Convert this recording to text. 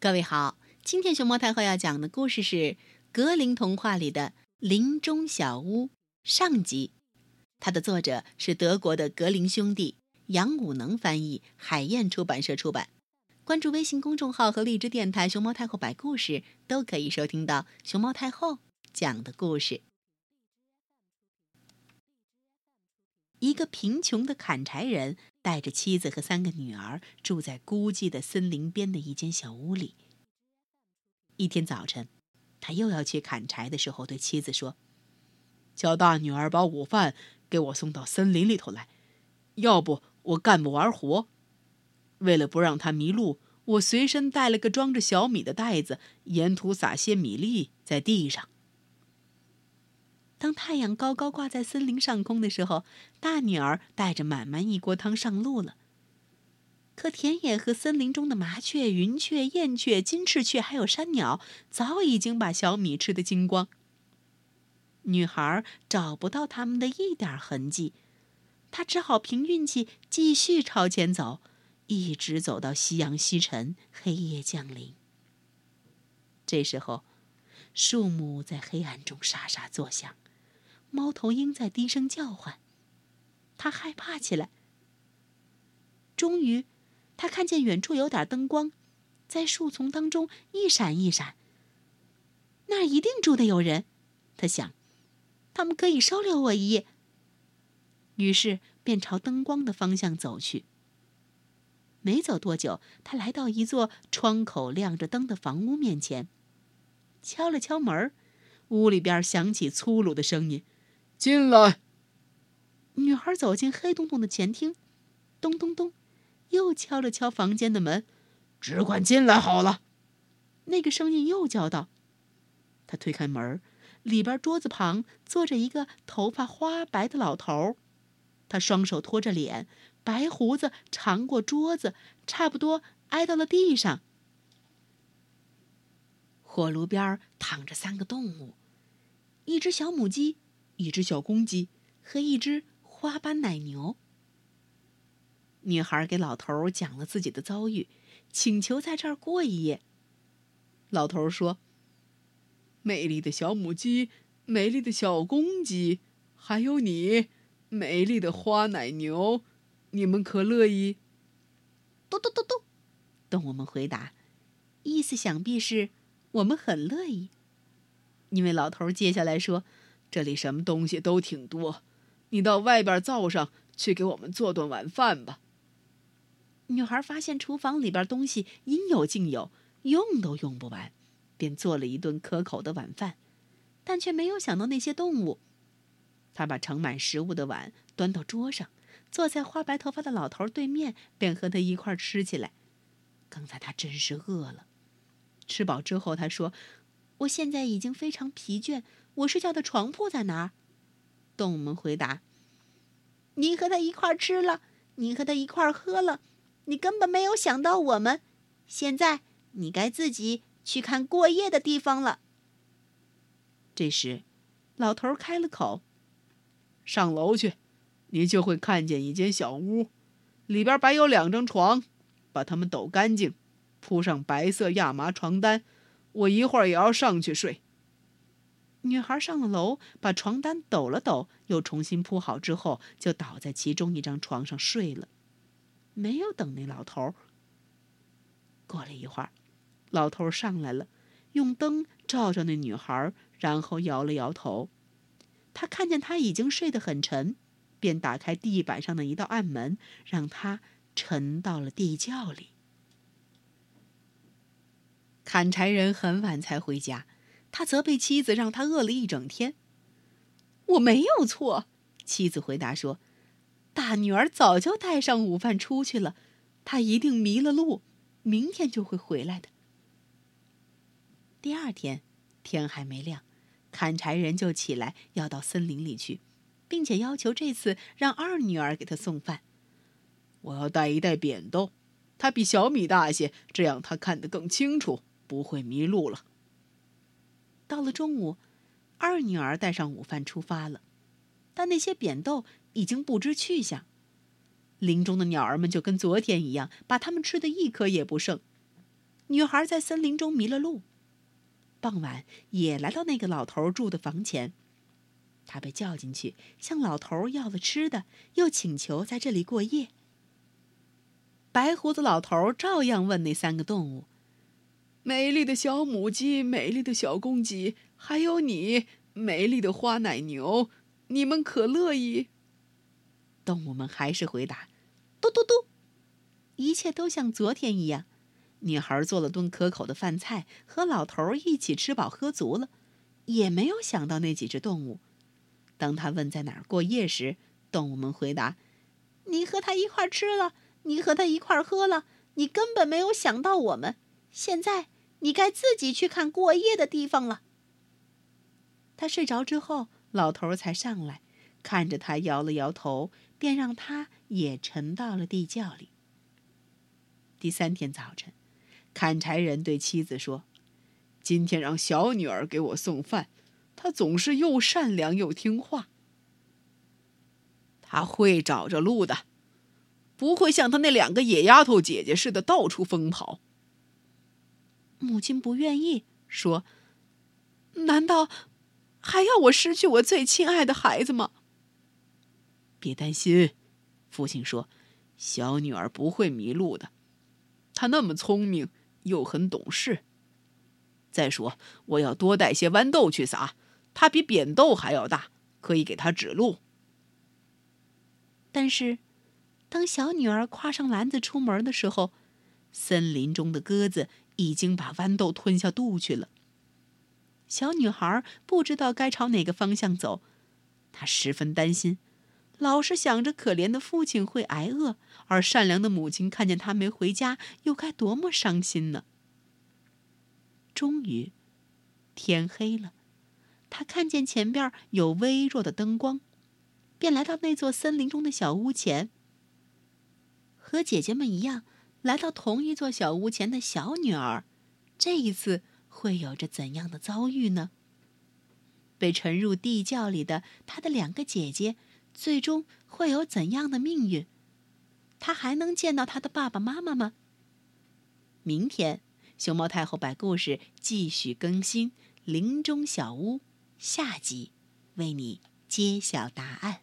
各位好，今天熊猫太后要讲的故事是《格林童话》里的《林中小屋》上集。它的作者是德国的格林兄弟，杨武能翻译，海燕出版社出版。关注微信公众号和荔枝电台“熊猫太后摆故事”，都可以收听到熊猫太后讲的故事。一个贫穷的砍柴人带着妻子和三个女儿住在孤寂的森林边的一间小屋里。一天早晨，他又要去砍柴的时候，对妻子说：“叫大女儿把午饭给我送到森林里头来，要不我干不完活。为了不让她迷路，我随身带了个装着小米的袋子，沿途撒些米粒在地上。”当太阳高高挂在森林上空的时候，大女儿带着满满一锅汤上路了。可田野和森林中的麻雀、云雀、燕雀、金翅雀，还有山鸟，早已经把小米吃得精光。女孩找不到他们的一点痕迹，她只好凭运气继续朝前走，一直走到夕阳西沉，黑夜降临。这时候，树木在黑暗中沙沙作响。猫头鹰在低声叫唤，它害怕起来。终于，他看见远处有点灯光，在树丛当中一闪一闪。那儿一定住的有人，他想，他们可以收留我一夜。于是便朝灯光的方向走去。没走多久，他来到一座窗口亮着灯的房屋面前，敲了敲门屋里边响起粗鲁的声音。进来。女孩走进黑洞洞的前厅，咚咚咚，又敲了敲房间的门。只管进来好了。那个声音又叫道。他推开门，里边桌子旁坐着一个头发花白的老头，他双手托着脸，白胡子长过桌子，差不多挨到了地上。火炉边躺着三个动物，一只小母鸡。一只小公鸡和一只花斑奶牛。女孩给老头讲了自己的遭遇，请求在这儿过一夜。老头说：“美丽的小母鸡，美丽的小公鸡，还有你，美丽的花奶牛，你们可乐意？”嘟嘟嘟嘟，动物们回答，意思想必是我们很乐意。因为老头接下来说。这里什么东西都挺多，你到外边灶上去给我们做顿晚饭吧。女孩发现厨房里边东西应有尽有，用都用不完，便做了一顿可口的晚饭，但却没有想到那些动物。她把盛满食物的碗端到桌上，坐在花白头发的老头对面，便和他一块吃起来。刚才他真是饿了。吃饱之后，他说：“我现在已经非常疲倦。”我睡觉的床铺在哪儿？动物们回答：“你和他一块吃了，你和他一块喝了，你根本没有想到我们。现在你该自己去看过夜的地方了。”这时，老头开了口：“上楼去，你就会看见一间小屋，里边摆有两张床，把它们抖干净，铺上白色亚麻床单。我一会儿也要上去睡。”女孩上了楼，把床单抖了抖，又重新铺好之后，就倒在其中一张床上睡了。没有等那老头。过了一会儿，老头上来了，用灯照照那女孩，然后摇了摇头。他看见她已经睡得很沉，便打开地板上的一道暗门，让她沉到了地窖里。砍柴人很晚才回家。他责备妻子，让他饿了一整天。我没有错，妻子回答说：“大女儿早就带上午饭出去了，她一定迷了路，明天就会回来的。”第二天，天还没亮，砍柴人就起来要到森林里去，并且要求这次让二女儿给他送饭。我要带一袋扁豆，它比小米大些，这样他看得更清楚，不会迷路了。到了中午，二女儿带上午饭出发了，但那些扁豆已经不知去向。林中的鸟儿们就跟昨天一样，把它们吃的一颗也不剩。女孩在森林中迷了路，傍晚也来到那个老头住的房前。她被叫进去，向老头要了吃的，又请求在这里过夜。白胡子老头照样问那三个动物：“美丽的小母鸡，美丽的小公鸡，还有你，美丽的花奶牛，你们可乐意？”动物们还是回答：“嘟嘟嘟。”一切都像昨天一样。女孩做了顿可口的饭菜，和老头一起吃饱喝足了，也没有想到那几只动物。当他问在哪儿过夜时，动物们回答：“你和他一块吃了，你和他一块喝了，你根本没有想到我们。现在你该自己去看过夜的地方了。”他睡着之后，老头才上来，看着他摇了摇头，便让他也沉到了地窖里。第三天早晨，砍柴人对妻子说：“今天让小女儿给我送饭，她总是又善良又听话。她会找着路的，不会像她那两个野丫头姐姐似的到处疯跑。”母亲不愿意说：“难道还要我失去我最亲爱的孩子吗？”别担心，父亲说：“小女儿不会迷路的。”她那么聪明，又很懂事。再说，我要多带些豌豆去撒，它比扁豆还要大，可以给她指路。但是，当小女儿挎上篮子出门的时候，森林中的鸽子已经把豌豆吞下肚去了。小女孩不知道该朝哪个方向走，她十分担心。老是想着可怜的父亲会挨饿，而善良的母亲看见他没回家，又该多么伤心呢？终于，天黑了，他看见前边有微弱的灯光，便来到那座森林中的小屋前。和姐姐们一样，来到同一座小屋前的小女儿，这一次会有着怎样的遭遇呢？被沉入地窖里的她的两个姐姐。最终会有怎样的命运？她还能见到她的爸爸妈妈吗？明天，熊猫太后摆故事继续更新《林中小屋》下集，为你揭晓答案。